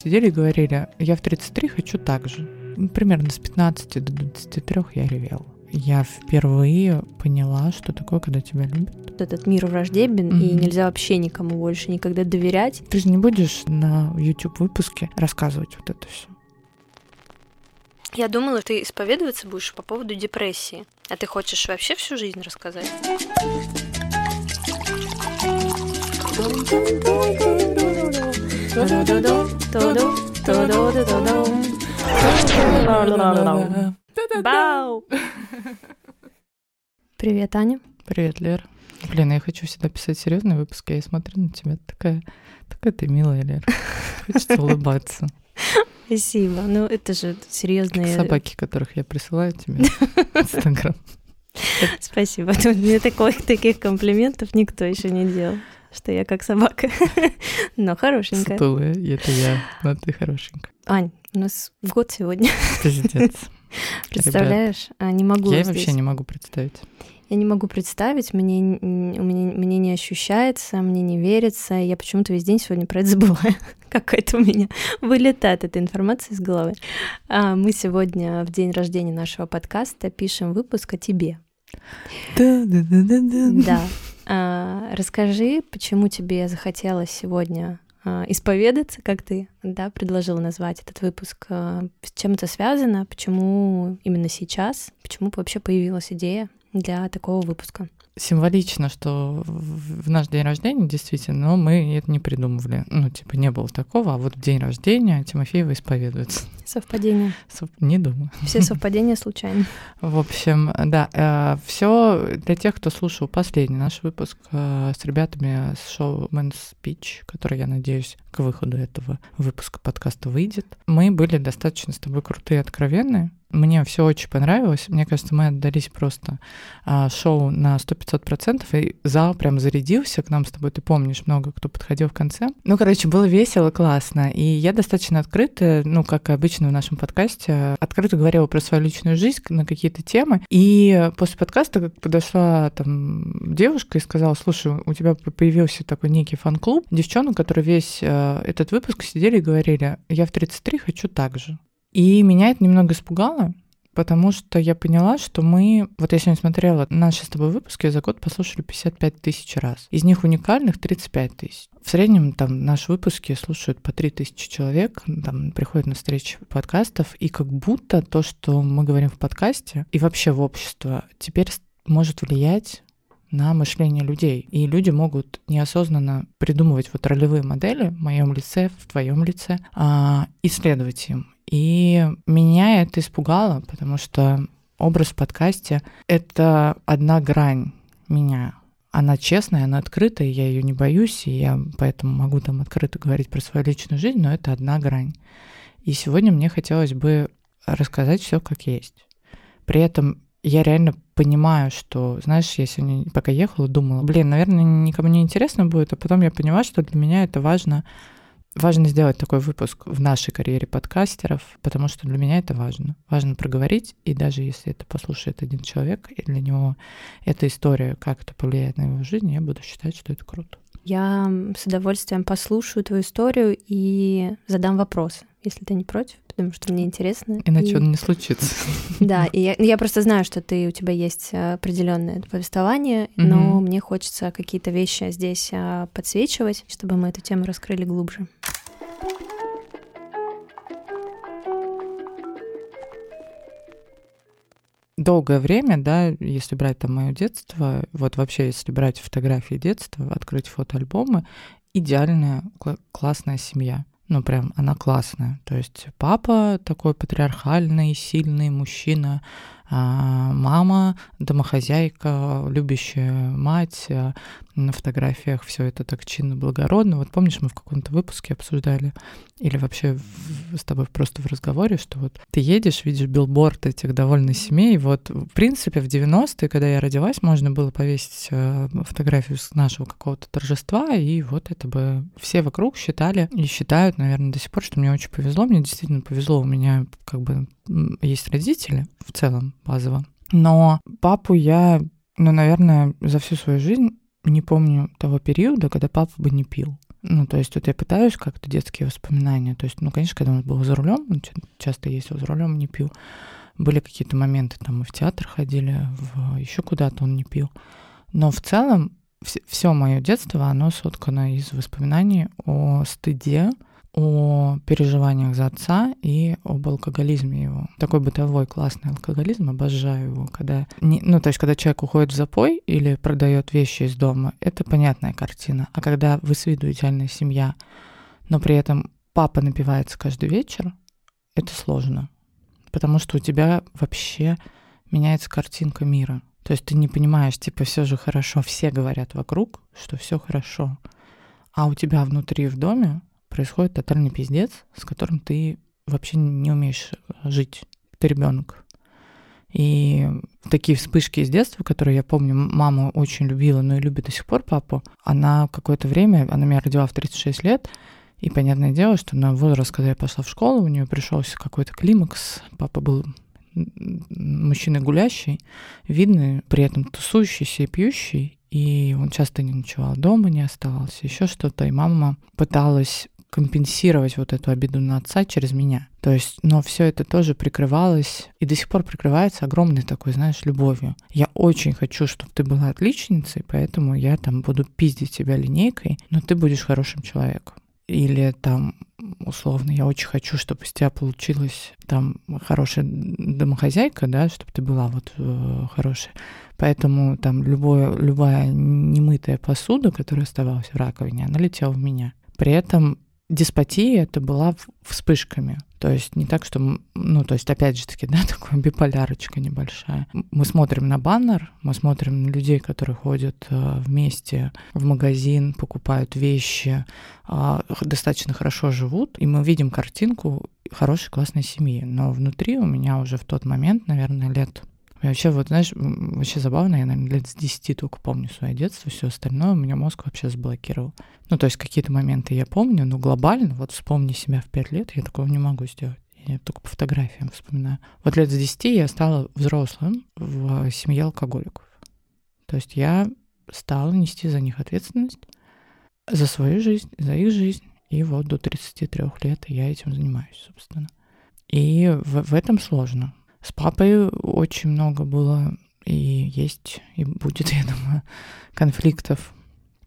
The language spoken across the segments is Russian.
Сидели и говорили, я в 33 хочу так же. Ну, Примерно с 15 до 23 я ревела. Я впервые поняла, что такое, когда тебя любят. Вот Этот мир враждебен, и Мгм. нельзя вообще никому больше никогда доверять. Ты же не будешь на YouTube выпуске рассказывать вот это все. Я думала, ты исповедоваться будешь по поводу депрессии. А ты хочешь вообще всю жизнь рассказать? Бау! Привет, Аня. Привет, Лер. Блин, я хочу всегда писать серьезные выпуски, я смотрю на тебя, такая, такая ты милая, Лер. Хочется улыбаться. Спасибо. Ну, это же Как серьезные... собаки, которых я присылаю тебе в Инстаграм. Спасибо. Мне таких комплиментов никто еще не делал, что я как собака. Но хорошенькая. Сутулая, и это я, но ты хорошенькая. Ань, у нас год сегодня. Пиздец. Представляешь? А, не могу Я здесь. вообще не могу представить. Я не могу представить, мне, у меня, мне не ощущается, мне не верится. Я почему-то весь день сегодня про это забываю. Какая-то у меня вылетает эта информация из головы. А, мы сегодня в день рождения нашего подкаста пишем выпуск о тебе. Да-да-да-да-да. Да. А, расскажи, почему тебе захотелось сегодня а, исповедаться, как ты да, предложила назвать этот выпуск. А, С чем это связано? Почему именно сейчас? Почему вообще появилась идея для такого выпуска? Символично, что в наш день рождения, действительно, но мы это не придумывали. Ну, типа, не было такого, а вот в день рождения Тимофеева исповедуется. Совпадение. Сов- Не думаю. Все совпадения случайны. В общем, да, все для тех, кто слушал последний наш выпуск э, с ребятами с шоу Men's Speech, который, я надеюсь, к выходу этого выпуска подкаста выйдет. Мы были достаточно с тобой крутые откровенные. Мне все очень понравилось. Мне кажется, мы отдались просто а, шоу на 100-500%, и зал прям зарядился к нам с тобой. Ты помнишь, много кто подходил в конце. Ну, короче, было весело, классно. И я достаточно открыто, ну, как обычно в нашем подкасте, открыто говорила про свою личную жизнь на какие-то темы. И после подкаста как подошла там девушка и сказала, слушай, у тебя появился такой некий фан-клуб девчонок, которые весь э, этот выпуск сидели и говорили, я в 33 хочу так же. И меня это немного испугало, потому что я поняла, что мы... Вот я сегодня смотрела наши с тобой выпуски, за год послушали 55 тысяч раз. Из них уникальных 35 тысяч. В среднем там наши выпуски слушают по 3 тысячи человек, там приходят на встречи подкастов, и как будто то, что мы говорим в подкасте и вообще в общество, теперь может влиять на мышление людей. И люди могут неосознанно придумывать вот ролевые модели в моем лице, в твоем лице, а, и следовать им. И меня это испугало, потому что образ в подкасте — это одна грань меня. Она честная, она открытая, я ее не боюсь, и я поэтому могу там открыто говорить про свою личную жизнь, но это одна грань. И сегодня мне хотелось бы рассказать все как есть. При этом я реально понимаю, что, знаешь, я сегодня, пока ехала, думала, блин, наверное, никому не интересно будет, а потом я поняла, что для меня это важно, важно сделать такой выпуск в нашей карьере подкастеров, потому что для меня это важно. Важно проговорить, и даже если это послушает один человек, и для него эта история как-то повлияет на его жизнь, я буду считать, что это круто. Я с удовольствием послушаю твою историю и задам вопросы, если ты не против, потому что мне интересно. Иначе И- он не случится. Да, и я, я просто знаю, что ты, у тебя есть э, определенное повествование, но мне хочется какие-то вещи здесь а, подсвечивать, чтобы мы эту тему раскрыли глубже. долгое время, да, если брать там мое детство, вот вообще, если брать фотографии детства, открыть фотоальбомы, идеальная, кла- классная семья. Ну, прям она классная. То есть папа такой патриархальный, сильный мужчина, мама домохозяйка, любящая мать. а На фотографиях все это так чинно, благородно. Вот помнишь, мы в каком-то выпуске обсуждали, или вообще в- с тобой просто в разговоре, что вот ты едешь, видишь билборд этих довольно семей. Вот, в принципе, в 90-е, когда я родилась, можно было повесить э, фотографию с нашего какого-то торжества, и вот это бы все вокруг считали и считают, наверное, до сих пор, что мне очень повезло. Мне действительно повезло. У меня как бы есть родители в целом базово. Но папу я, ну, наверное, за всю свою жизнь не помню того периода, когда папа бы не пил. Ну, то есть вот я пытаюсь как-то детские воспоминания. То есть, ну, конечно, когда он был за рулем, он часто ездил за рулем, не пил. Были какие-то моменты, там мы в театр ходили, в еще куда-то он не пил. Но в целом все мое детство, оно соткано из воспоминаний о стыде, о переживаниях за отца и об алкоголизме его. Такой бытовой классный алкоголизм, обожаю его, когда... Не, ну, то есть, когда человек уходит в запой или продает вещи из дома, это понятная картина. А когда вы с виду идеальная семья, но при этом папа напивается каждый вечер, это сложно. Потому что у тебя вообще меняется картинка мира. То есть ты не понимаешь, типа, все же хорошо, все говорят вокруг, что все хорошо. А у тебя внутри в доме происходит тотальный пиздец, с которым ты вообще не умеешь э, жить. Ты ребенок. И такие вспышки из детства, которые я помню, мама очень любила, но и любит до сих пор папу, она какое-то время, она меня родила в 36 лет, и понятное дело, что на возраст, когда я пошла в школу, у нее пришелся какой-то климакс, папа был мужчина гулящий, видный, при этом тусующийся и пьющий, и он часто не ночевал дома, не оставался, еще что-то, и мама пыталась компенсировать вот эту обиду на отца через меня. То есть, но все это тоже прикрывалось и до сих пор прикрывается огромной такой, знаешь, любовью. Я очень хочу, чтобы ты была отличницей, поэтому я там буду пиздить тебя линейкой, но ты будешь хорошим человеком. Или там, условно, я очень хочу, чтобы из тебя получилась там хорошая домохозяйка, да, чтобы ты была вот э, хорошая. Поэтому там любое, любая немытая посуда, которая оставалась в раковине, она летела в меня. При этом деспотия это была вспышками. То есть не так, что, ну, то есть опять же таки, да, такая биполярочка небольшая. Мы смотрим на баннер, мы смотрим на людей, которые ходят э, вместе в магазин, покупают вещи, э, достаточно хорошо живут, и мы видим картинку хорошей классной семьи. Но внутри у меня уже в тот момент, наверное, лет я вообще, вот, знаешь, вообще забавно, я, наверное, лет с 10 только помню свое детство, все остальное у меня мозг вообще заблокировал. Ну, то есть какие-то моменты я помню, но глобально, вот вспомни себя в 5 лет, я такого не могу сделать. Я только по фотографиям вспоминаю. Вот лет с 10 я стала взрослым в семье алкоголиков. То есть я стала нести за них ответственность, за свою жизнь, за их жизнь. И вот до 33 лет я этим занимаюсь, собственно. И в, в этом сложно. С папой очень много было и есть, и будет, я думаю, конфликтов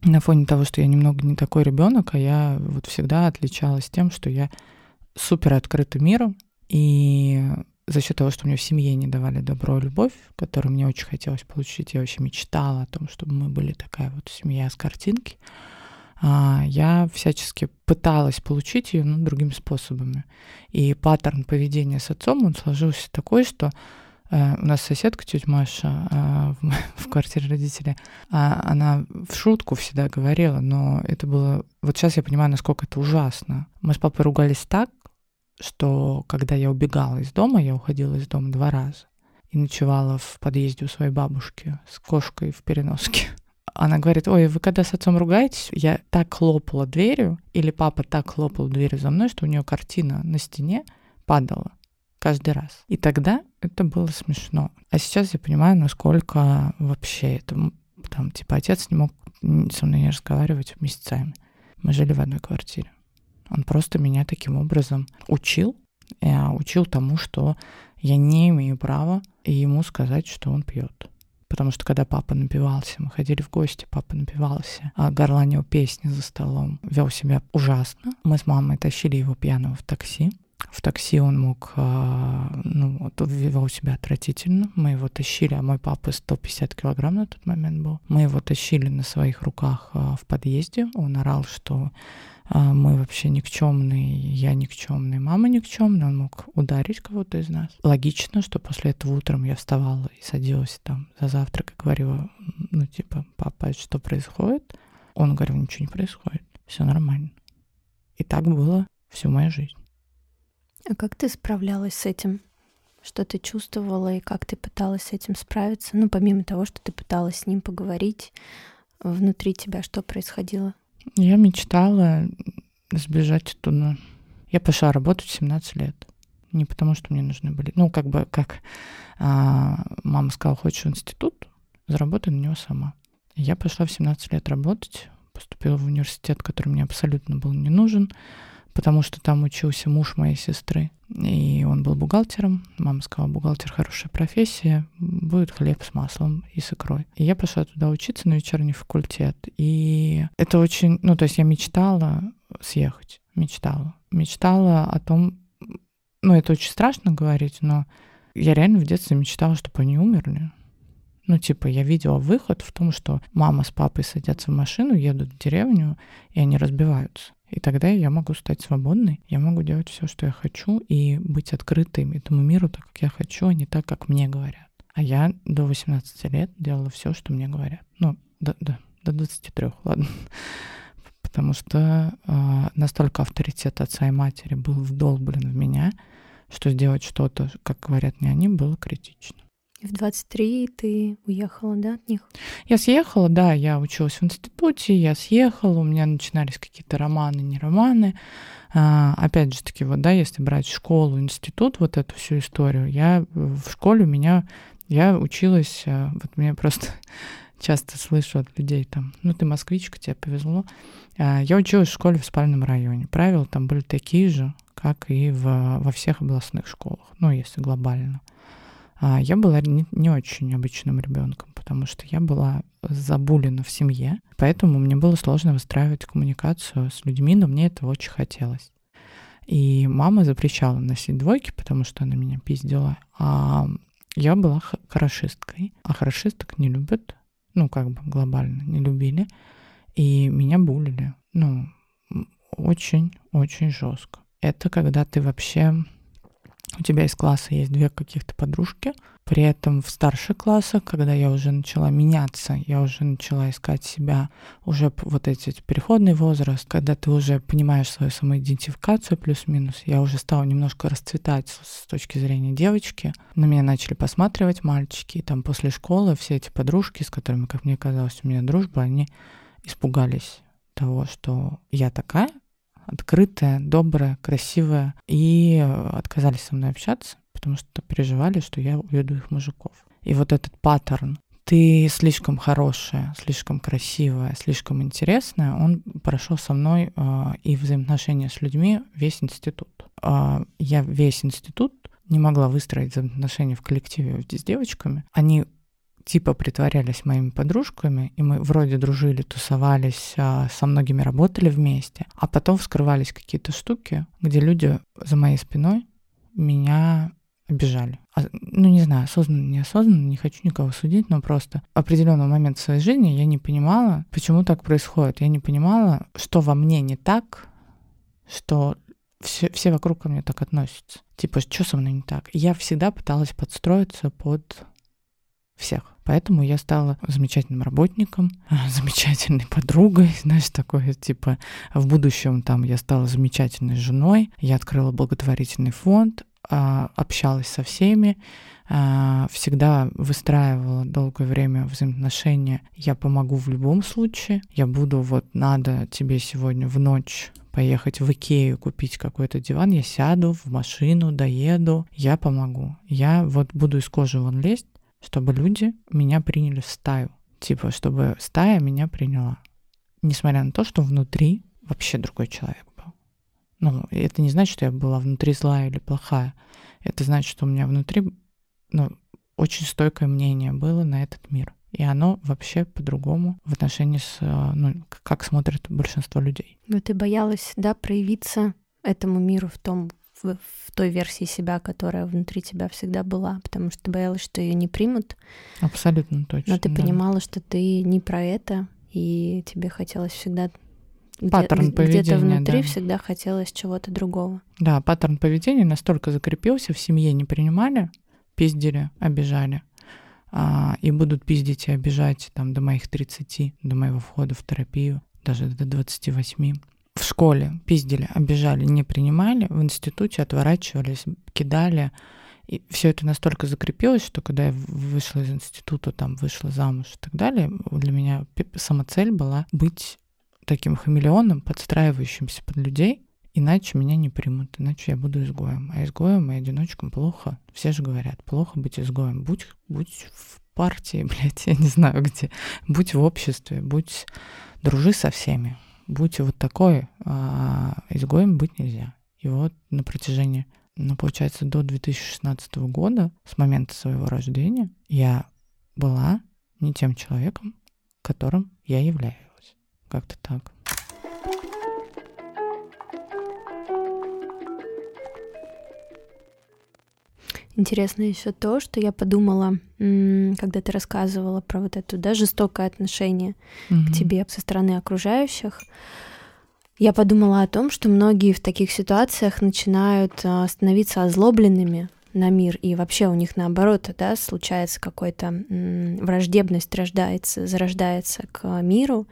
на фоне того, что я немного не такой ребенок, а я вот всегда отличалась тем, что я супер открыта миру, и за счет того, что мне в семье не давали добро и любовь, которую мне очень хотелось получить, я вообще мечтала о том, чтобы мы были такая вот семья с картинки, я всячески пыталась получить ее, но другими способами. И паттерн поведения с отцом, он сложился такой, что э, у нас соседка, тетя Маша, в, в квартире родителей, а, она в шутку всегда говорила, но это было... Вот сейчас я понимаю, насколько это ужасно. Мы с папой ругались так, что когда я убегала из дома, я уходила из дома два раза и ночевала в подъезде у своей бабушки с кошкой в переноске. Она говорит, ой, вы когда с отцом ругаетесь, я так хлопала дверью, или папа так хлопал дверью за мной, что у нее картина на стене падала каждый раз. И тогда это было смешно. А сейчас я понимаю, насколько вообще это... Там, типа, отец не мог со мной не разговаривать месяцами. Мы жили в одной квартире. Он просто меня таким образом учил, я учил тому, что я не имею права ему сказать, что он пьет. Потому что когда папа напивался, мы ходили в гости, папа напивался, а горланил песни за столом, вел себя ужасно. Мы с мамой тащили его пьяного в такси. В такси он мог, а, ну, вел себя отвратительно. Мы его тащили, а мой папа 150 килограмм на тот момент был. Мы его тащили на своих руках а, в подъезде. Он орал, что мы вообще никчемные, я никчемный, мама никчемная, он мог ударить кого-то из нас. Логично, что после этого утром я вставала и садилась там за завтрак и говорила, ну типа, папа, что происходит? Он говорил, ничего не происходит, все нормально. И так было всю мою жизнь. А как ты справлялась с этим? Что ты чувствовала и как ты пыталась с этим справиться? Ну, помимо того, что ты пыталась с ним поговорить, внутри тебя что происходило? Я мечтала сбежать оттуда. Я пошла работать в 17 лет. Не потому, что мне нужны были... Ну, как бы, как а, мама сказала, хочешь в институт, заработай на него сама. Я пошла в 17 лет работать, поступила в университет, который мне абсолютно был не нужен, потому что там учился муж моей сестры, и он был бухгалтером. Мама сказала, бухгалтер хорошая профессия, будет хлеб с маслом и с икрой. И я пошла туда учиться на вечерний факультет. И это очень, ну, то есть я мечтала съехать, мечтала. Мечтала о том, ну, это очень страшно говорить, но я реально в детстве мечтала, чтобы они умерли. Ну, типа, я видела выход в том, что мама с папой садятся в машину, едут в деревню, и они разбиваются. И тогда я могу стать свободной, я могу делать все, что я хочу, и быть открытым этому миру так, как я хочу, а не так, как мне говорят. А я до 18 лет делала все, что мне говорят. Ну, до, до, до 23, ладно. Потому что э, настолько авторитет отца и матери был вдолблен в меня, что сделать что-то, как говорят мне они, было критично. И в 23 ты уехала, да, от них? Я съехала, да, я училась в институте, я съехала, у меня начинались какие-то романы, не романы. А, опять же таки, вот, да, если брать школу, институт, вот эту всю историю, я в школе у меня, я училась, а, вот мне просто часто слышу от людей там, ну ты москвичка, тебе повезло. А, я училась в школе в спальном районе. Правила там были такие же, как и в, во всех областных школах, ну если глобально. А я была не, не очень обычным ребенком, потому что я была забулена в семье, поэтому мне было сложно выстраивать коммуникацию с людьми, но мне этого очень хотелось. И мама запрещала носить двойки, потому что она меня пиздила. А я была хорошисткой, а хорошисток не любят, ну, как бы глобально не любили. И меня булили, ну, очень-очень жестко. Это когда ты вообще у тебя из класса есть две каких-то подружки, при этом в старших классах, когда я уже начала меняться, я уже начала искать себя, уже вот эти переходный возраст, когда ты уже понимаешь свою самоидентификацию плюс-минус, я уже стала немножко расцветать с точки зрения девочки. На меня начали посматривать мальчики, и там после школы все эти подружки, с которыми, как мне казалось, у меня дружба, они испугались того, что я такая, открытая, добрая, красивая, и отказались со мной общаться, потому что переживали, что я уведу их мужиков. И вот этот паттерн ты слишком хорошая, слишком красивая, слишком интересная, он прошел со мной э, и взаимоотношения с людьми весь институт. Э, я весь институт не могла выстроить взаимоотношения в коллективе с девочками. Они типа притворялись моими подружками, и мы вроде дружили, тусовались, а, со многими работали вместе, а потом вскрывались какие-то штуки, где люди за моей спиной меня обижали. А, ну, не знаю, осознанно, неосознанно, не хочу никого судить, но просто в определенный момент в своей жизни я не понимала, почему так происходит. Я не понимала, что во мне не так, что все, все вокруг ко мне так относятся. Типа, что со мной не так? Я всегда пыталась подстроиться под всех. Поэтому я стала замечательным работником, замечательной подругой, знаешь, такое, типа, в будущем там я стала замечательной женой, я открыла благотворительный фонд, а, общалась со всеми, а, всегда выстраивала долгое время взаимоотношения. Я помогу в любом случае. Я буду вот надо тебе сегодня в ночь поехать в Икею, купить какой-то диван, я сяду в машину, доеду, я помогу. Я вот буду из кожи вон лезть, чтобы люди меня приняли в стаю. Типа, чтобы стая меня приняла. Несмотря на то, что внутри вообще другой человек был. Ну, это не значит, что я была внутри злая или плохая. Это значит, что у меня внутри ну, очень стойкое мнение было на этот мир. И оно вообще по-другому в отношении с, ну, как смотрят большинство людей. Но ты боялась, да, проявиться этому миру в том, в, в той версии себя, которая внутри тебя всегда была, потому что ты боялась, что ее не примут. Абсолютно точно. Но ты да. понимала, что ты не про это, и тебе хотелось всегда паттерн где, поведения. Где-то внутри да. всегда хотелось чего-то другого. Да, паттерн поведения настолько закрепился, в семье не принимали, пиздили, обижали. А, и будут пиздить и обижать там до моих 30, до моего входа в терапию, даже до 28 в школе пиздили, обижали, не принимали, в институте отворачивались, кидали. И все это настолько закрепилось, что когда я вышла из института, там вышла замуж и так далее, для меня самоцель была быть таким хамелеоном, подстраивающимся под людей, иначе меня не примут, иначе я буду изгоем. А изгоем и одиночкам плохо. Все же говорят, плохо быть изгоем. Будь, будь в партии, блядь, я не знаю где. Будь в обществе, будь дружи со всеми, будь вот такой, а изгоем быть нельзя. И вот на протяжении, ну, получается, до 2016 года, с момента своего рождения, я была не тем человеком, которым я являюсь. Как-то так. Интересно еще то, что я подумала, когда ты рассказывала про вот это да, жестокое отношение mm-hmm. к тебе со стороны окружающих. Я подумала о том, что многие в таких ситуациях начинают а, становиться озлобленными на мир, и вообще у них наоборот, да, случается какой-то враждебность рождается, зарождается к миру,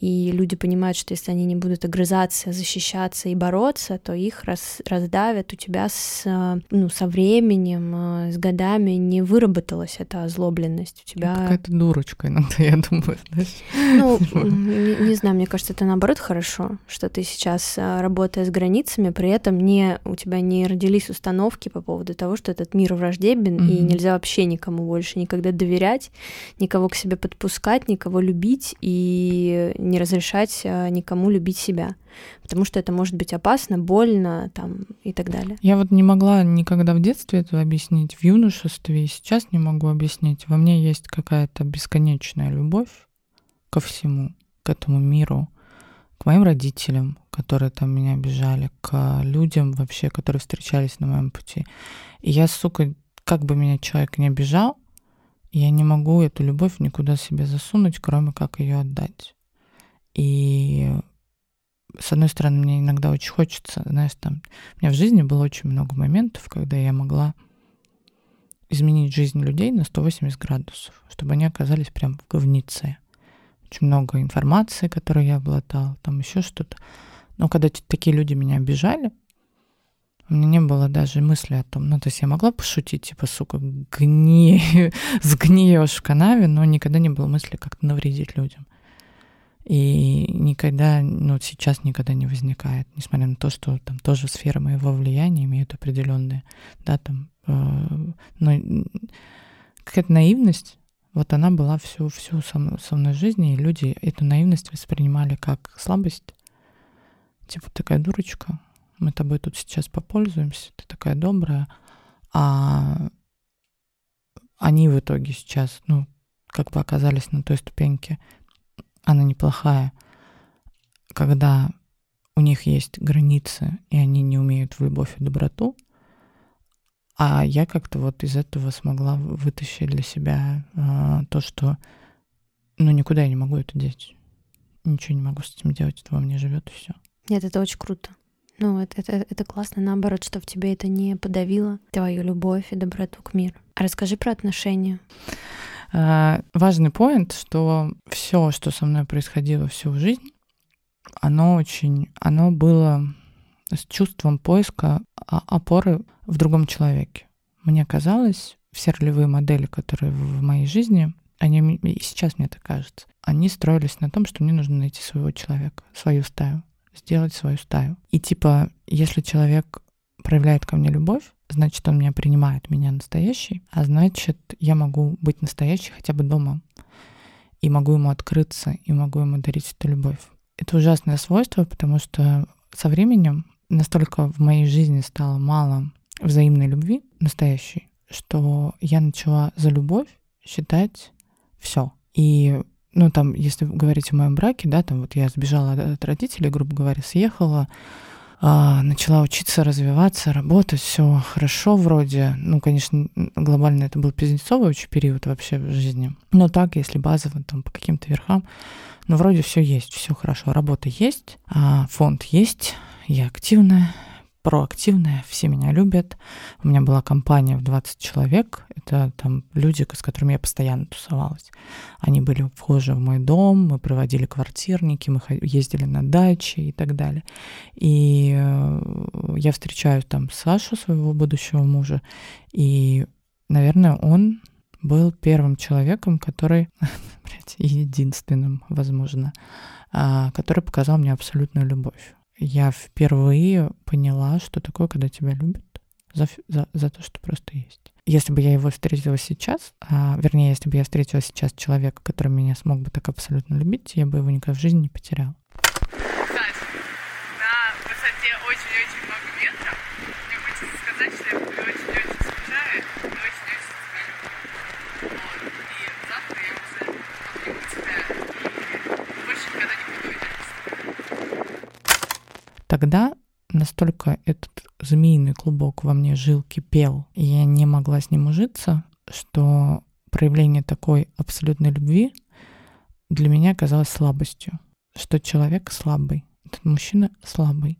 и люди понимают, что если они не будут огрызаться, защищаться и бороться, то их раз, раздавят у тебя с, ну, со временем, э, с годами не выработалась эта озлобленность. У тебя... Какая-то дурочка иногда, я думаю, знаешь. Ну, не, не знаю, мне кажется, это наоборот хорошо, что ты сейчас, э, работая с границами, при этом не, у тебя не родились установки по поводу того, что что этот мир враждебен, mm-hmm. и нельзя вообще никому больше никогда доверять, никого к себе подпускать, никого любить и не разрешать а, никому любить себя. Потому что это может быть опасно, больно там, и так далее. Я вот не могла никогда в детстве это объяснить, в юношестве, и сейчас не могу объяснить. Во мне есть какая-то бесконечная любовь ко всему, к этому миру, моим родителям, которые там меня обижали, к людям вообще, которые встречались на моем пути. И я, сука, как бы меня человек не обижал, я не могу эту любовь никуда себе засунуть, кроме как ее отдать. И с одной стороны, мне иногда очень хочется, знаешь, там, у меня в жизни было очень много моментов, когда я могла изменить жизнь людей на 180 градусов, чтобы они оказались прям в говнице. Очень много информации, которую я обладал, там еще что-то. Но когда такие люди меня обижали, у меня не было даже мысли о том, ну, то есть я могла пошутить, типа, сука, гни... сгниешь в канаве, но никогда не было мысли как-то навредить людям. И никогда, ну, сейчас никогда не возникает, несмотря на то, что там тоже сфера моего влияния имеют определенные, да, там, э, но какая-то наивность, вот она была всю, всю со, мной, со мной жизни, и люди эту наивность воспринимали как слабость. Типа, такая дурочка, мы тобой тут сейчас попользуемся, ты такая добрая, а они в итоге сейчас, ну, как бы оказались на той ступеньке, она неплохая, когда у них есть границы, и они не умеют в любовь и доброту, а я как-то вот из этого смогла вытащить для себя э, то, что ну никуда я не могу это деть. Ничего не могу с этим делать, это во мне живет и все. Нет, это очень круто. Ну, это, это, это классно, наоборот, что в тебе это не подавило твою любовь и доброту к миру. А расскажи про отношения. А, важный поинт, что все, что со мной происходило всю жизнь, оно очень, оно было с чувством поиска опоры в другом человеке. Мне казалось, все ролевые модели, которые в моей жизни, они и сейчас мне так кажется, они строились на том, что мне нужно найти своего человека, свою стаю сделать свою стаю. И типа, если человек проявляет ко мне любовь, значит, он меня принимает, меня настоящий, а значит, я могу быть настоящей хотя бы дома. И могу ему открыться, и могу ему дарить эту любовь. Это ужасное свойство, потому что со временем настолько в моей жизни стало мало взаимной любви, настоящей, что я начала за любовь считать все. И ну, там, если говорить о моем браке, да, там вот я сбежала от родителей, грубо говоря, съехала, начала учиться, развиваться, работать, все хорошо вроде. Ну, конечно, глобально это был пиздецовый очень период вообще в жизни. Но так, если базово, там, по каким-то верхам, ну, вроде все есть, все хорошо. Работа есть, а фонд есть, я активная, проактивная, все меня любят. У меня была компания в 20 человек, это там люди, с которыми я постоянно тусовалась. Они были вхожи в мой дом, мы проводили квартирники, мы ездили на дачи и так далее. И э, я встречаюсь там Сашу, своего будущего мужа, и, наверное, он был первым человеком, который, блядь, единственным, возможно, а, который показал мне абсолютную любовь я впервые поняла, что такое, когда тебя любят за, за, за то, что просто есть. если бы я его встретила сейчас, а, вернее, если бы я встретила сейчас человека, который меня смог бы так абсолютно любить, я бы его никогда в жизни не потеряла. Тогда настолько этот змеиный клубок во мне жил, кипел, и я не могла с ним ужиться, что проявление такой абсолютной любви для меня казалось слабостью, что человек слабый, этот мужчина слабый,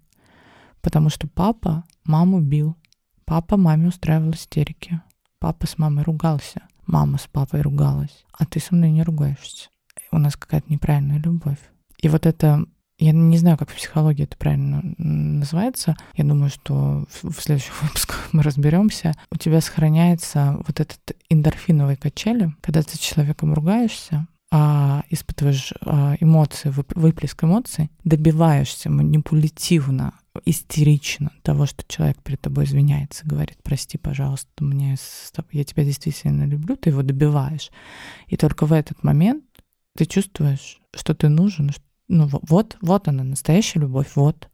потому что папа маму бил, папа маме устраивал истерики, папа с мамой ругался, мама с папой ругалась, а ты со мной не ругаешься. У нас какая-то неправильная любовь. И вот это я не знаю, как в психологии это правильно называется. Я думаю, что в следующих выпусках мы разберемся. У тебя сохраняется вот этот эндорфиновый качели, когда ты с человеком ругаешься, а, испытываешь а, эмоции, выплеск эмоций, добиваешься манипулятивно, истерично того, что человек перед тобой извиняется, говорит, прости, пожалуйста, мне, я тебя действительно люблю, ты его добиваешь. И только в этот момент ты чувствуешь, что ты нужен, что ну вот, вот она, настоящая любовь, вот.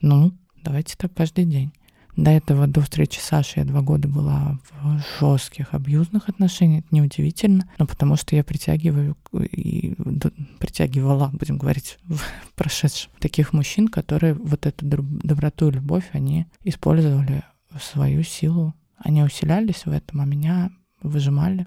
Ну, давайте так каждый день. До этого, до встречи с Сашей, я два года была в жестких абьюзных отношениях. Это неудивительно, но потому что я притягиваю и притягивала, будем говорить, в прошедшем, таких мужчин, которые вот эту доброту и любовь, они использовали свою силу. Они усилялись в этом, а меня выжимали.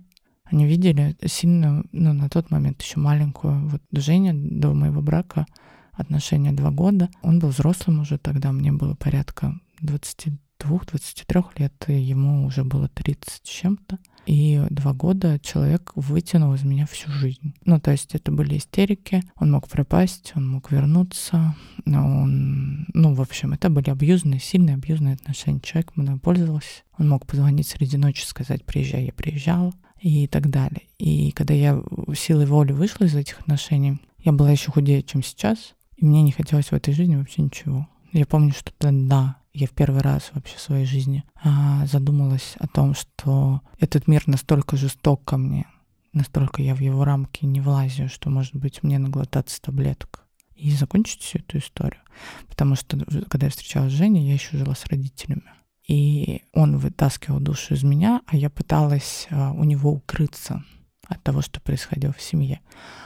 Они видели сильную, ну, на тот момент еще маленькую вот Женя до моего брака, отношения два года. Он был взрослым уже тогда, мне было порядка 22-23 лет, и ему уже было 30 с чем-то. И два года человек вытянул из меня всю жизнь. Ну, то есть это были истерики, он мог пропасть, он мог вернуться, он, ну, в общем, это были абьюзные, сильные абьюзные отношения. Человек мной пользовался, он мог позвонить среди ночи, сказать, приезжай, я приезжал и так далее. И когда я силой воли вышла из этих отношений, я была еще худее, чем сейчас, и мне не хотелось в этой жизни вообще ничего. Я помню, что тогда я в первый раз вообще в своей жизни а, задумалась о том, что этот мир настолько жесток ко мне, настолько я в его рамки не влазю, что, может быть, мне наглотаться таблеток и закончить всю эту историю. Потому что, когда я встречалась с Женей, я еще жила с родителями. И он вытаскивал душу из меня, а я пыталась а, у него укрыться от того, что происходило в семье.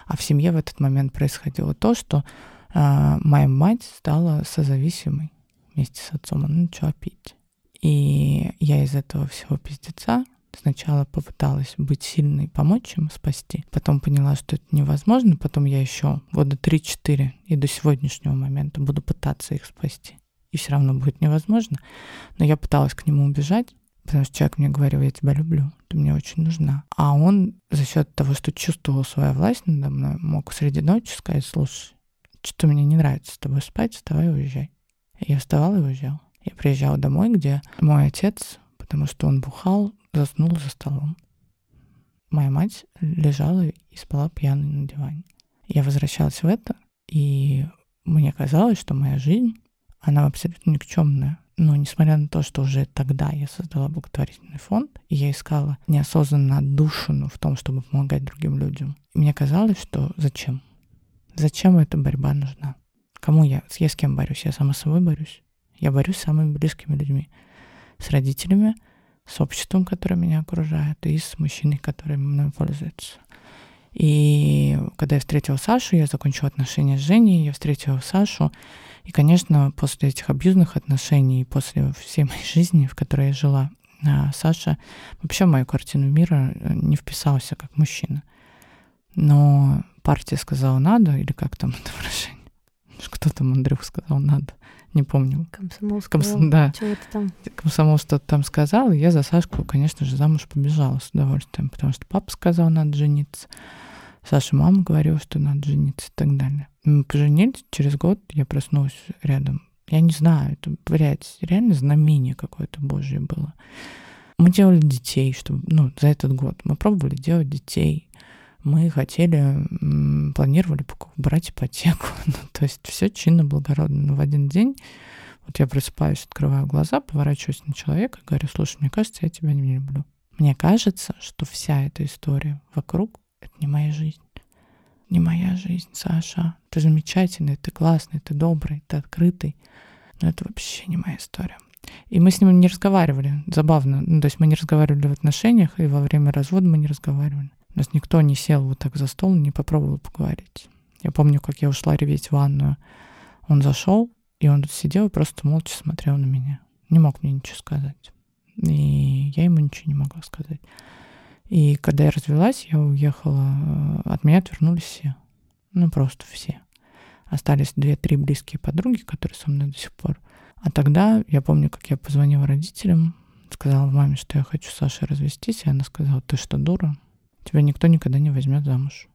А в семье в этот момент происходило то, что а, моя мать стала созависимой вместе с отцом. Она начала пить. И я из этого всего пиздеца сначала попыталась быть сильной, помочь им спасти. Потом поняла, что это невозможно. Потом я еще года 3-4 и до сегодняшнего момента буду пытаться их спасти и все равно будет невозможно. Но я пыталась к нему убежать, потому что человек мне говорил, я тебя люблю, ты мне очень нужна. А он за счет того, что чувствовал свою власть надо мной, мог среди ночи сказать, слушай, что мне не нравится с тобой спать, вставай и уезжай. Я вставала и уезжала. Я приезжала домой, где мой отец, потому что он бухал, заснул за столом. Моя мать лежала и спала пьяной на диване. Я возвращалась в это, и мне казалось, что моя жизнь она абсолютно никчемная. Но несмотря на то, что уже тогда я создала благотворительный фонд, и я искала неосознанно отдушину в том, чтобы помогать другим людям, мне казалось, что зачем? Зачем эта борьба нужна? Кому я? Я с кем борюсь? Я сама с собой борюсь. Я борюсь с самыми близкими людьми. С родителями, с обществом, которое меня окружает, и с мужчиной, который мной пользуется. И когда я встретила Сашу, я закончила отношения с Женей, я встретила Сашу, и, конечно, после этих абьюзных отношений, после всей моей жизни, в которой я жила, а, Саша вообще в мою картину мира э, не вписался как мужчина. Но партия сказала надо, или как там это выражение? Кто там, Андрюх, сказал надо? Не помню. Комсомол сказал, Комсом... да. там. Комсомол что-то там сказал, и я за Сашку, конечно же, замуж побежала с удовольствием, потому что папа сказал, надо жениться. Саша мама говорила, что надо жениться и так далее. Мы поженились, через год я проснулась рядом. Я не знаю, это, блядь, реально знамение какое-то божье было. Мы делали детей, чтобы, ну, за этот год. Мы пробовали делать детей. Мы хотели, планировали брать ипотеку. ну, то есть все чинно, благородно. Но в один день вот я просыпаюсь, открываю глаза, поворачиваюсь на человека и говорю, слушай, мне кажется, я тебя не люблю. Мне кажется, что вся эта история вокруг — это не моя жизнь. Не моя жизнь, Саша. Ты замечательный, ты классный, ты добрый, ты открытый. Но это вообще не моя история. И мы с ним не разговаривали. Забавно. Ну, то есть мы не разговаривали в отношениях, и во время развода мы не разговаривали. У нас никто не сел вот так за стол, не попробовал поговорить. Я помню, как я ушла реветь в ванную. Он зашел, и он тут сидел и просто молча смотрел на меня. Не мог мне ничего сказать. И я ему ничего не могла сказать. И когда я развелась, я уехала, э, от меня отвернулись все. Ну, просто все. Остались две-три близкие подруги, которые со мной до сих пор. А тогда я помню, как я позвонила родителям, сказала маме, что я хочу с развестись, и она сказала, ты что, дура? Тебя никто никогда не возьмет замуж.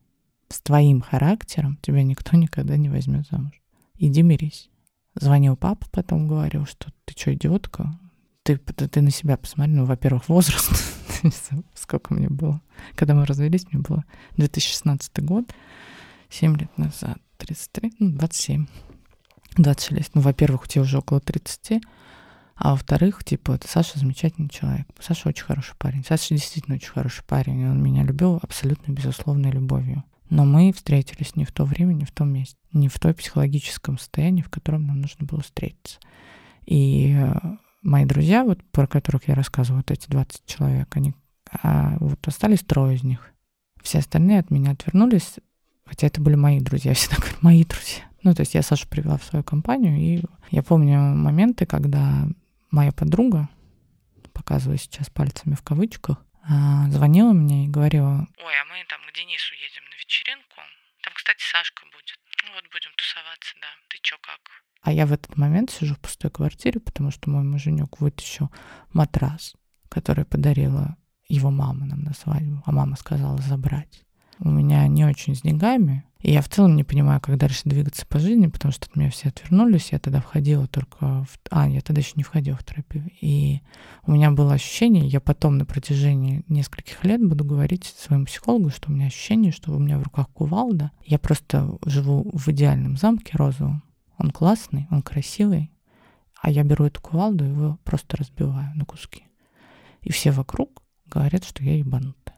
С твоим характером тебя никто никогда не возьмет замуж. Иди мирись. Звонил папа, потом говорил, что ты что, идиотка? Ты, ты, ты на себя посмотри. Ну, во-первых, возраст. Сколько мне было. Когда мы развелись, мне было 2016 год. 7 лет назад. 33, ну, 27. 26. Ну, во-первых, у тебя уже около 30. А во-вторых, типа, Саша замечательный человек. Саша очень хороший парень. Саша действительно очень хороший парень. И он меня любил абсолютно безусловной любовью. Но мы встретились не в то время, не в том месте, не в той психологическом состоянии, в котором нам нужно было встретиться. И э, мои друзья, вот про которых я рассказываю, вот эти 20 человек, они а вот остались трое из них. Все остальные от меня отвернулись, хотя это были мои друзья, я всегда говорю, мои друзья. Ну, то есть я Сашу привела в свою компанию, и я помню моменты, когда моя подруга, показываю сейчас пальцами в кавычках, а, звонила мне и говорила, ой, а мы там к Денису едем на вечеринку, там, кстати, Сашка будет. Ну вот будем тусоваться, да. Ты чё, как? А я в этот момент сижу в пустой квартире, потому что мой муженек вытащил матрас, который подарила его мама нам на свадьбу, а мама сказала забрать у меня не очень с деньгами. И я в целом не понимаю, как дальше двигаться по жизни, потому что от меня все отвернулись. Я тогда входила только в... А, я тогда еще не входила в терапию. И у меня было ощущение, я потом на протяжении нескольких лет буду говорить своему психологу, что у меня ощущение, что у меня в руках кувалда. Я просто живу в идеальном замке розовом. Он классный, он красивый. А я беру эту кувалду и его просто разбиваю на куски. И все вокруг говорят, что я ебанутая.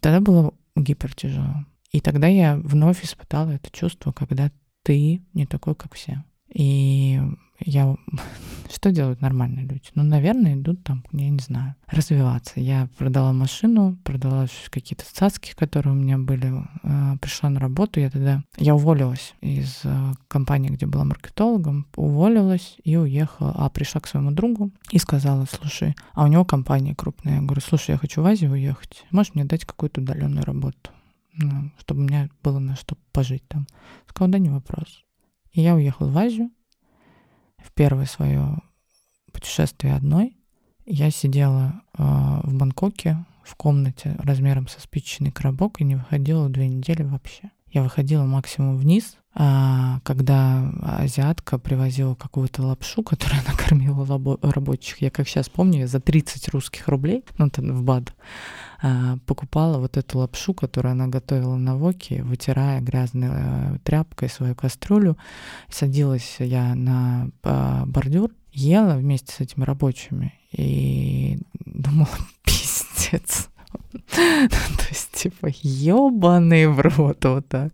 Тогда было гипертяжело. И тогда я вновь испытала это чувство, когда ты не такой, как все. И я... Что делают нормальные люди? Ну, наверное, идут там, я не знаю, развиваться. Я продала машину, продала какие-то цацки, которые у меня были. А, пришла на работу, я тогда... Я уволилась из а, компании, где была маркетологом, уволилась и уехала. А пришла к своему другу и сказала, слушай, а у него компания крупная. Я говорю, слушай, я хочу в Азию уехать. Можешь мне дать какую-то удаленную работу? Ну, чтобы у меня было на что пожить там. Сказал, да не вопрос. И я уехала в Азию, в первое свое путешествие одной. Я сидела э, в Бангкоке в комнате размером со спичечный коробок и не выходила две недели вообще. Я выходила максимум вниз, а, когда азиатка привозила какую-то лапшу, которую она кормила рабочих. Я как сейчас помню, за 30 русских рублей, ну, там в БАД, покупала вот эту лапшу, которую она готовила на воке, вытирая грязной э, тряпкой свою кастрюлю. Садилась я на а, бордюр, ела вместе с этими рабочими и думала, пиздец. То есть, типа, ёбаный в рот вот так.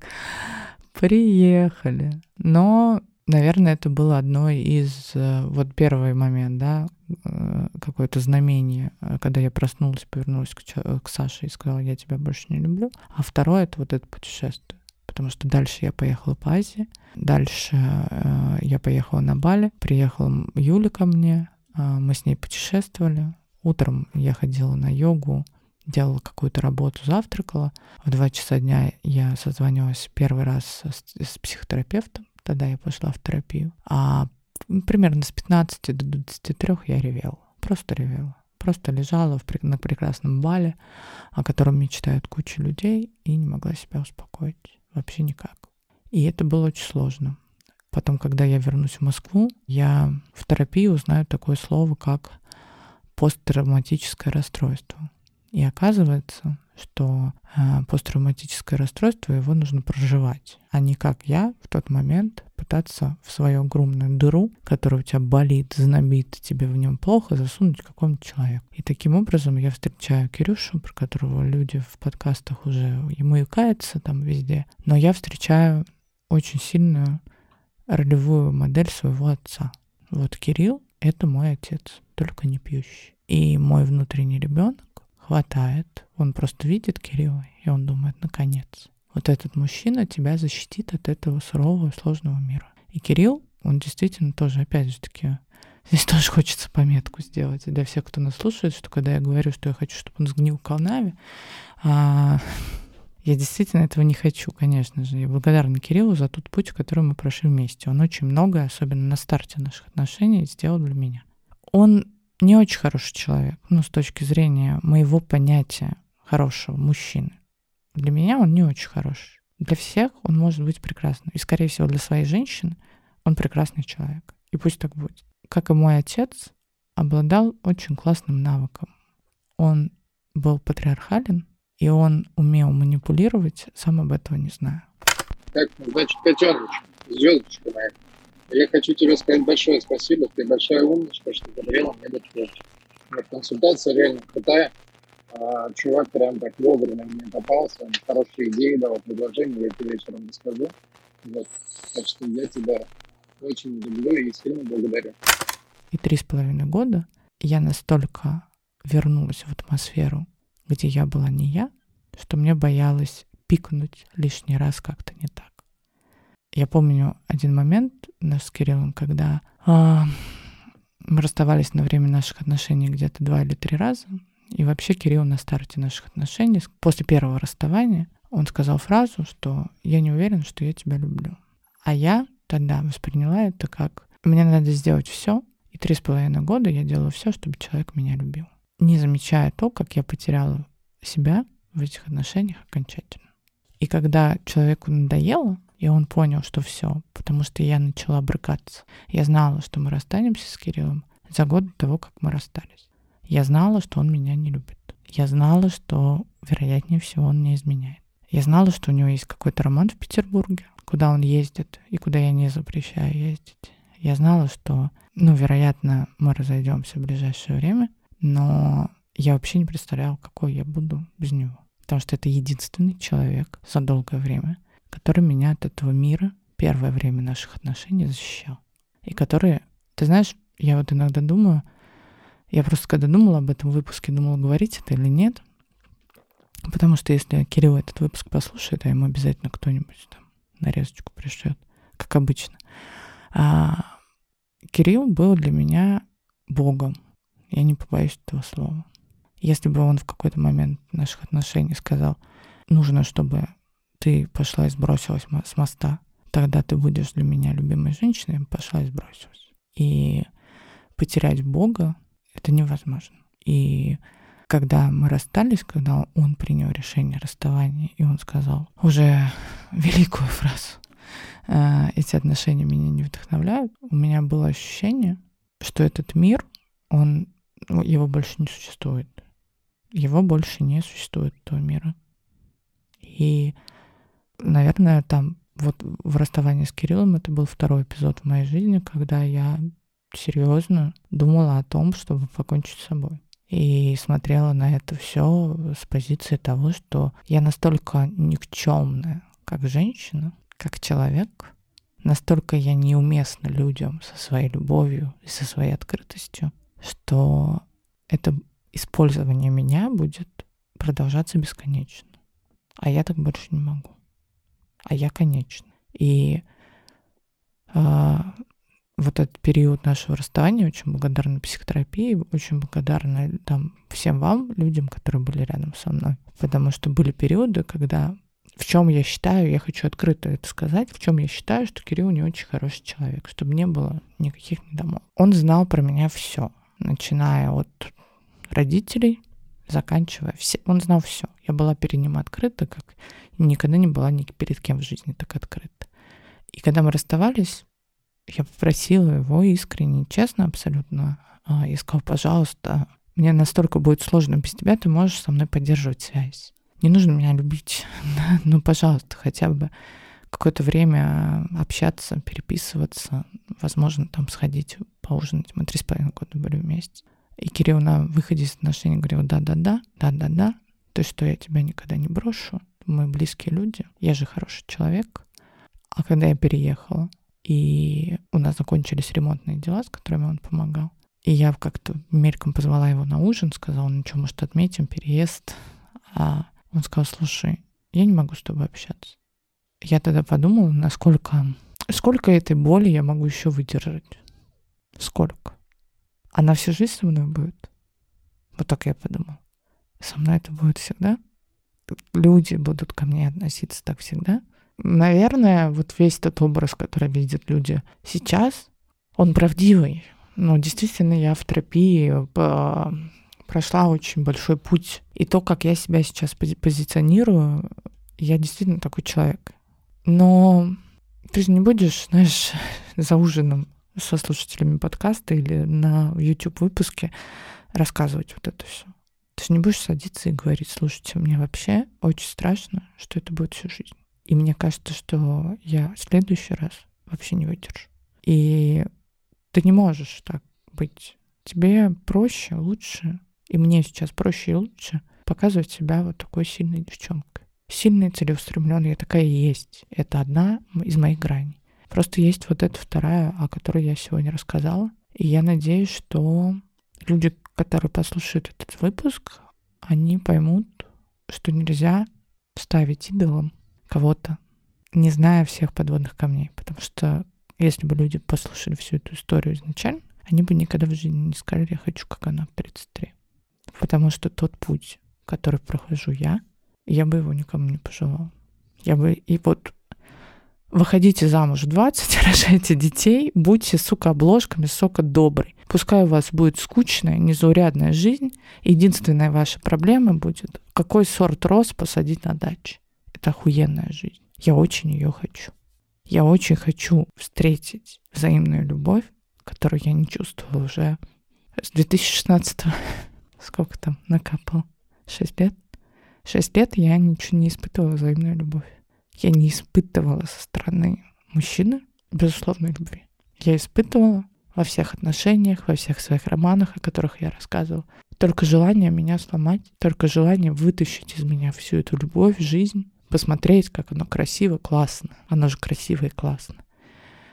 Приехали. Но, наверное, это было одно из... Э, вот первый момент, да, э, какое-то знамение, э, когда я проснулась, повернулась к, к Саше и сказала, я тебя больше не люблю. А второе — это вот это путешествие. Потому что дальше я поехала по Азии, дальше э, я поехала на Бали, приехала Юля ко мне, э, мы с ней путешествовали. Утром я ходила на йогу, делала какую-то работу, завтракала. В два часа дня я созвонилась первый раз с, с психотерапевтом, тогда я пошла в терапию. А примерно с 15 до 23 я ревела, просто ревела. Просто лежала в, на прекрасном бале, о котором мечтают куча людей, и не могла себя успокоить. Вообще никак. И это было очень сложно. Потом, когда я вернусь в Москву, я в терапии узнаю такое слово, как посттравматическое расстройство. И оказывается, что э, посттравматическое расстройство его нужно проживать, а не как я в тот момент пытаться в свою огромную дыру, которая у тебя болит, знобит, тебе в нем плохо, засунуть какому-то человеку. И таким образом я встречаю Кирюшу, про которого люди в подкастах уже ему и каются там везде, но я встречаю очень сильную ролевую модель своего отца. Вот Кирилл — это мой отец, только не пьющий. И мой внутренний ребенок хватает, он просто видит Кирилла, и он думает, наконец, вот этот мужчина тебя защитит от этого сурового и сложного мира. И Кирилл, он действительно тоже, опять же таки, здесь тоже хочется пометку сделать для всех, кто нас слушает, что когда я говорю, что я хочу, чтобы он сгнил в канаве, а, я действительно этого не хочу, конечно же. Я благодарна Кириллу за тот путь, который мы прошли вместе. Он очень многое, особенно на старте наших отношений, сделал для меня. Он не очень хороший человек, ну, с точки зрения моего понятия хорошего мужчины. Для меня он не очень хороший. Для всех он может быть прекрасным. И, скорее всего, для своей женщины он прекрасный человек. И пусть так будет. Как и мой отец, обладал очень классным навыком. Он был патриархален, и он умел манипулировать, сам об этого не знаю. Так, значит, котеночек, звездочка моя, я хочу тебе сказать большое спасибо. Ты большая умничка, что подарила мне этот Консультация реально крутая. А, чувак прям так вовремя мне попался. Хорошие идеи дал, предложения. Я тебе вечером расскажу. Вот. Так что я тебя очень люблю и сильно благодарю. И три с половиной года я настолько вернулась в атмосферу, где я была не я, что мне боялось пикнуть лишний раз как-то не так. Я помню один момент наш с Кириллом, когда э, мы расставались на время наших отношений где-то два или три раза. И вообще Кирилл на старте наших отношений, после первого расставания, он сказал фразу, что я не уверен, что я тебя люблю. А я тогда восприняла это как мне надо сделать все, и три с половиной года я делаю все, чтобы человек меня любил. Не замечая то, как я потеряла себя в этих отношениях окончательно. И когда человеку надоело, и он понял, что все, потому что я начала брыкаться. Я знала, что мы расстанемся с Кириллом за год до того, как мы расстались. Я знала, что он меня не любит. Я знала, что, вероятнее всего, он не изменяет. Я знала, что у него есть какой-то роман в Петербурге, куда он ездит и куда я не запрещаю ездить. Я знала, что, ну, вероятно, мы разойдемся в ближайшее время, но я вообще не представляла, какой я буду без него. Потому что это единственный человек за долгое время, который меня от этого мира первое время наших отношений защищал. И который, ты знаешь, я вот иногда думаю, я просто когда думала об этом выпуске, думала, говорить это или нет. Потому что если Кирилл этот выпуск послушает, а ему обязательно кто-нибудь там нарезочку пришлет, как обычно. А Кирилл был для меня Богом. Я не побоюсь этого слова. Если бы он в какой-то момент наших отношений сказал, нужно, чтобы ты пошла и сбросилась с моста, тогда ты будешь для меня любимой женщиной, пошла и сбросилась. И потерять Бога — это невозможно. И когда мы расстались, когда он принял решение расставания, и он сказал уже великую фразу, «Э, эти отношения меня не вдохновляют, у меня было ощущение, что этот мир, он, ну, его больше не существует. Его больше не существует, этого мира. И наверное, там вот в расставании с Кириллом это был второй эпизод в моей жизни, когда я серьезно думала о том, чтобы покончить с собой. И смотрела на это все с позиции того, что я настолько никчемная, как женщина, как человек, настолько я неуместна людям со своей любовью и со своей открытостью, что это использование меня будет продолжаться бесконечно. А я так больше не могу а я конечно. И э, вот этот период нашего расставания очень благодарна психотерапии, очень благодарна там, всем вам, людям, которые были рядом со мной. Потому что были периоды, когда в чем я считаю, я хочу открыто это сказать, в чем я считаю, что Кирилл не очень хороший человек, чтобы не было никаких недомов. Он знал про меня все, начиная от родителей, заканчивая все. Он знал все. Я была перед ним открыта, как никогда не была ни перед кем в жизни так открыта. И когда мы расставались, я попросила его искренне, честно абсолютно. Я сказала, пожалуйста, мне настолько будет сложно без тебя, ты можешь со мной поддерживать связь. Не нужно меня любить. ну, пожалуйста, хотя бы какое-то время общаться, переписываться, возможно, там сходить поужинать. Мы три с половиной года были вместе. И Кирилл на выходе из отношений говорил, да-да-да, да-да-да, есть что я тебя никогда не брошу, мы близкие люди, я же хороший человек. А когда я переехала, и у нас закончились ремонтные дела, с которыми он помогал, и я как-то мельком позвала его на ужин, сказала, ну что, может, отметим переезд. А он сказал, слушай, я не могу с тобой общаться. Я тогда подумала, насколько, сколько этой боли я могу еще выдержать. Сколько? Она всю жизнь со мной будет? Вот так я подумала. Со мной это будет всегда? Люди будут ко мне относиться так всегда? Наверное, вот весь тот образ, который видят люди сейчас, он правдивый. Но действительно, я в терапии прошла очень большой путь. И то, как я себя сейчас позиционирую, я действительно такой человек. Но ты же не будешь, знаешь, за ужином со слушателями подкаста или на YouTube выпуске рассказывать вот это все. Ты же не будешь садиться и говорить, слушайте, мне вообще очень страшно, что это будет всю жизнь. И мне кажется, что я в следующий раз вообще не выдержу. И ты не можешь так быть. Тебе проще, лучше, и мне сейчас проще и лучше показывать себя вот такой сильной девчонкой. Сильной, целеустремленной, я такая есть. Это одна из моих граней. Просто есть вот эта вторая, о которой я сегодня рассказала. И я надеюсь, что люди, которые послушают этот выпуск, они поймут, что нельзя ставить идолом кого-то, не зная всех подводных камней. Потому что если бы люди послушали всю эту историю изначально, они бы никогда в жизни не сказали, я хочу, как она в 33. Потому что тот путь, который прохожу я, я бы его никому не пожелала. Я бы и вот Выходите замуж в 20, рожайте детей, будьте, сука, обложками сока добрый. Пускай у вас будет скучная, незаурядная жизнь. Единственная ваша проблема будет, какой сорт роз посадить на даче. Это охуенная жизнь. Я очень ее хочу. Я очень хочу встретить взаимную любовь, которую я не чувствовала уже с 2016 Сколько там накапал? Шесть лет? Шесть лет я ничего не испытывала взаимную любовь я не испытывала со стороны мужчины безусловной любви. Я испытывала во всех отношениях, во всех своих романах, о которых я рассказывала. Только желание меня сломать, только желание вытащить из меня всю эту любовь, жизнь, посмотреть, как оно красиво, классно. Оно же красиво и классно.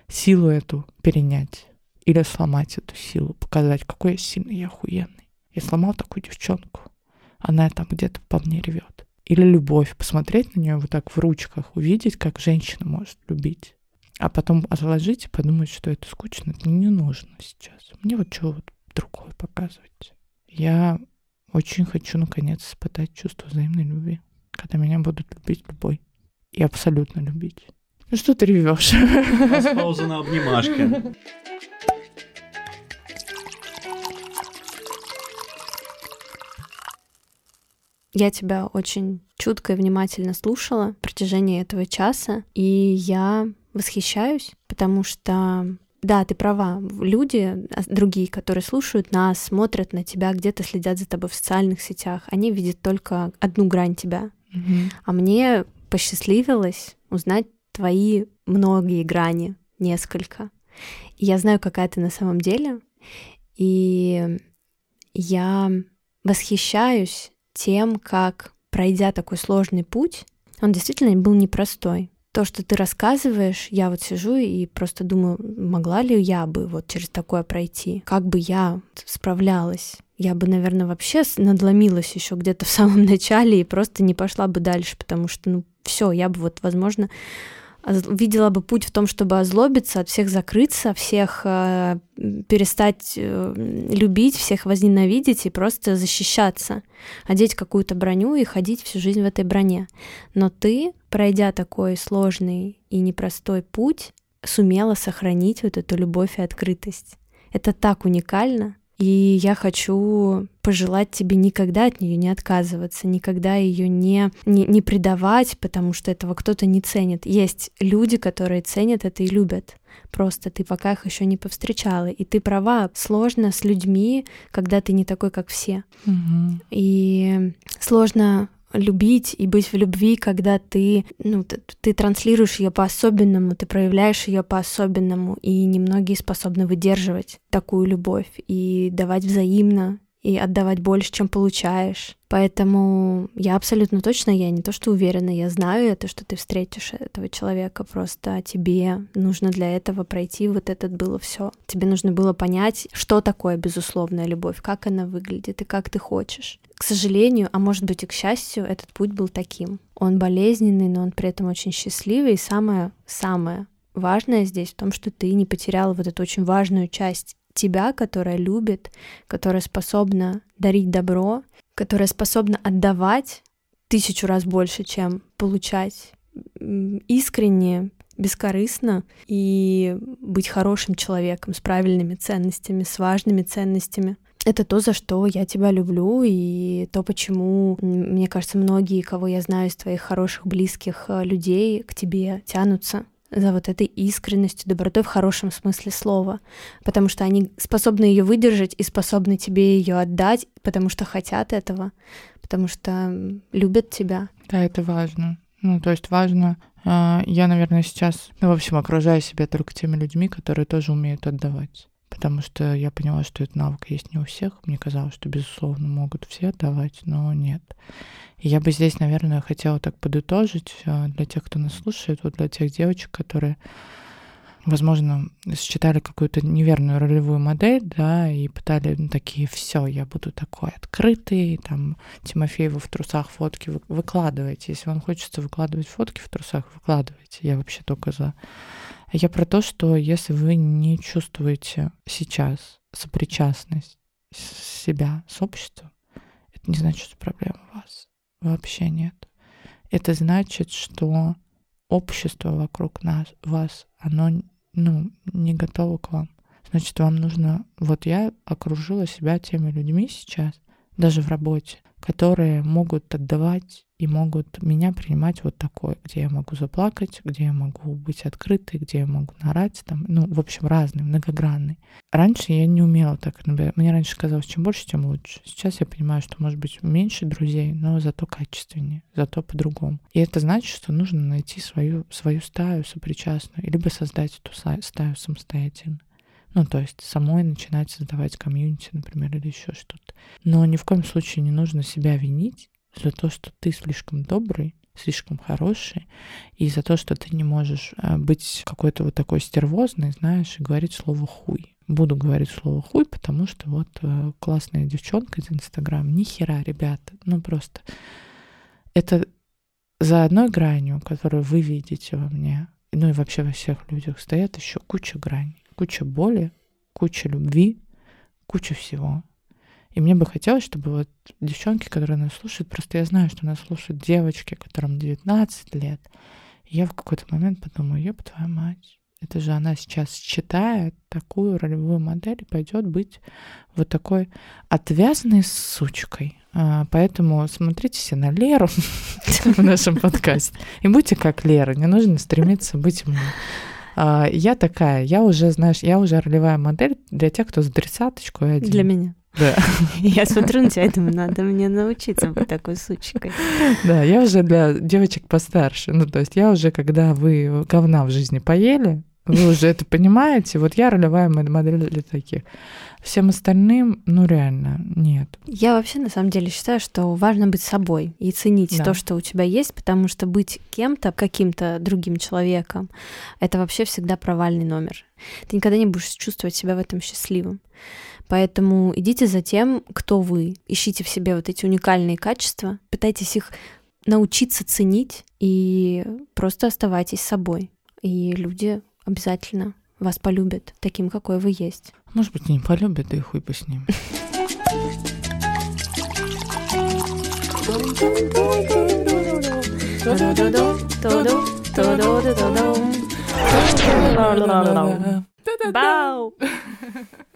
Силу эту перенять или сломать эту силу, показать, какой я сильный, я охуенный. Я сломал такую девчонку. Она там где-то по мне ревет. Или любовь, посмотреть на нее вот так в ручках, увидеть, как женщина может любить. А потом отложить и подумать, что это скучно, это мне не нужно сейчас. Мне вот что вот другое показывать. Я очень хочу, наконец, испытать чувство взаимной любви, когда меня будут любить любой. И абсолютно любить. Ну что ты ревешь? Пауза на обнимашке. Я тебя очень чутко и внимательно слушала в протяжении этого часа, и я восхищаюсь, потому что да, ты права. Люди, а, другие, которые слушают нас, смотрят на тебя, где-то следят за тобой в социальных сетях, они видят только одну грань тебя. Mm-hmm. А мне посчастливилось узнать твои многие грани, несколько. И я знаю, какая ты на самом деле. И я восхищаюсь тем, как, пройдя такой сложный путь, он действительно был непростой. То, что ты рассказываешь, я вот сижу и просто думаю, могла ли я бы вот через такое пройти, как бы я справлялась. Я бы, наверное, вообще надломилась еще где-то в самом начале и просто не пошла бы дальше, потому что, ну, все, я бы вот, возможно, видела бы путь в том, чтобы озлобиться, от всех закрыться, всех э, перестать э, любить, всех возненавидеть и просто защищаться, одеть какую-то броню и ходить всю жизнь в этой броне. Но ты, пройдя такой сложный и непростой путь, сумела сохранить вот эту любовь и открытость. Это так уникально, и я хочу пожелать тебе никогда от нее не отказываться, никогда ее не, не, не предавать, потому что этого кто-то не ценит. Есть люди, которые ценят это и любят. Просто ты пока их еще не повстречала. И ты права, сложно с людьми, когда ты не такой, как все. Угу. И сложно любить и быть в любви, когда ты, ну, ты, транслируешь ее по-особенному, ты проявляешь ее по-особенному, и немногие способны выдерживать такую любовь и давать взаимно, и отдавать больше, чем получаешь. Поэтому я абсолютно точно, я не то что уверена, я знаю это, что ты встретишь этого человека, просто тебе нужно для этого пройти вот этот было все. Тебе нужно было понять, что такое безусловная любовь, как она выглядит и как ты хочешь. К сожалению, а может быть и к счастью, этот путь был таким. Он болезненный, но он при этом очень счастливый. И самое, самое важное здесь в том, что ты не потерял вот эту очень важную часть тебя, которая любит, которая способна дарить добро, которая способна отдавать тысячу раз больше, чем получать искренне, бескорыстно и быть хорошим человеком с правильными ценностями, с важными ценностями. Это то, за что я тебя люблю, и то, почему, мне кажется, многие, кого я знаю из твоих хороших, близких э, людей, к тебе тянутся за вот этой искренностью, добротой в хорошем смысле слова, потому что они способны ее выдержать и способны тебе ее отдать, потому что хотят этого, потому что любят тебя. Да, это важно. Ну, то есть важно, э, я, наверное, сейчас, ну, в общем, окружаю себя только теми людьми, которые тоже умеют отдавать. Потому что я поняла, что этот навык есть не у всех. Мне казалось, что, безусловно, могут все отдавать, но нет. Я бы здесь, наверное, хотела так подытожить э, для тех, кто нас слушает, вот для тех девочек, которые, возможно, считали какую-то неверную ролевую модель, да, и пытали ну, такие, все, я буду такой открытый, там, Тимофеева в трусах фотки вы, выкладывайте. Если вам хочется выкладывать фотки в трусах, выкладывайте. Я вообще только за. Я про то, что если вы не чувствуете сейчас сопричастность себя с обществом, это не значит, что проблема у вас вообще нет. Это значит, что общество вокруг нас, вас, оно ну, не готово к вам. Значит, вам нужно... Вот я окружила себя теми людьми сейчас, даже в работе, которые могут отдавать и могут меня принимать вот такой, где я могу заплакать, где я могу быть открытой, где я могу нарать, там, ну, в общем, разный, многогранный. Раньше я не умела так, например, мне раньше казалось, чем больше, тем лучше. Сейчас я понимаю, что может быть меньше друзей, но зато качественнее, зато по-другому. И это значит, что нужно найти свою, свою стаю сопричастную, либо создать эту стаю самостоятельно. Ну, то есть самой начинать создавать комьюнити, например, или еще что-то. Но ни в коем случае не нужно себя винить за то, что ты слишком добрый, слишком хороший, и за то, что ты не можешь э, быть какой-то вот такой стервозный, знаешь, и говорить слово «хуй». Буду говорить слово «хуй», потому что вот э, классная девчонка из Инстаграма. Ни хера, ребята. Ну, просто это за одной гранью, которую вы видите во мне, ну и вообще во всех людях, стоят еще куча граней, куча боли, куча любви, куча всего. И мне бы хотелось, чтобы вот девчонки, которые нас слушают, просто я знаю, что нас слушают девочки, которым 19 лет. И я в какой-то момент подумаю, еб твою мать, это же она сейчас читает такую ролевую модель и пойдет быть вот такой отвязанной сучкой. А, поэтому смотрите все на Леру в нашем подкасте. И будьте как Лера, не нужно стремиться быть мной. А, я такая, я уже, знаешь, я уже ролевая модель для тех, кто за тридцаточку и один. Для меня. Да. Я смотрю на тебя и думаю, надо мне научиться быть такой сучкой. Да, я уже для девочек постарше. Ну, то есть я уже, когда вы говна в жизни поели, вы уже это понимаете. Вот я ролевая модель для таких. Всем остальным, ну реально, нет. Я вообще на самом деле считаю, что важно быть собой и ценить да. то, что у тебя есть, потому что быть кем-то, каким-то другим человеком, это вообще всегда провальный номер. Ты никогда не будешь чувствовать себя в этом счастливым. Поэтому идите за тем, кто вы. Ищите в себе вот эти уникальные качества, пытайтесь их научиться ценить и просто оставайтесь собой. И люди обязательно вас полюбят таким, какой вы есть. Может быть, не полюбят, да и хуй бы с ним. Бау!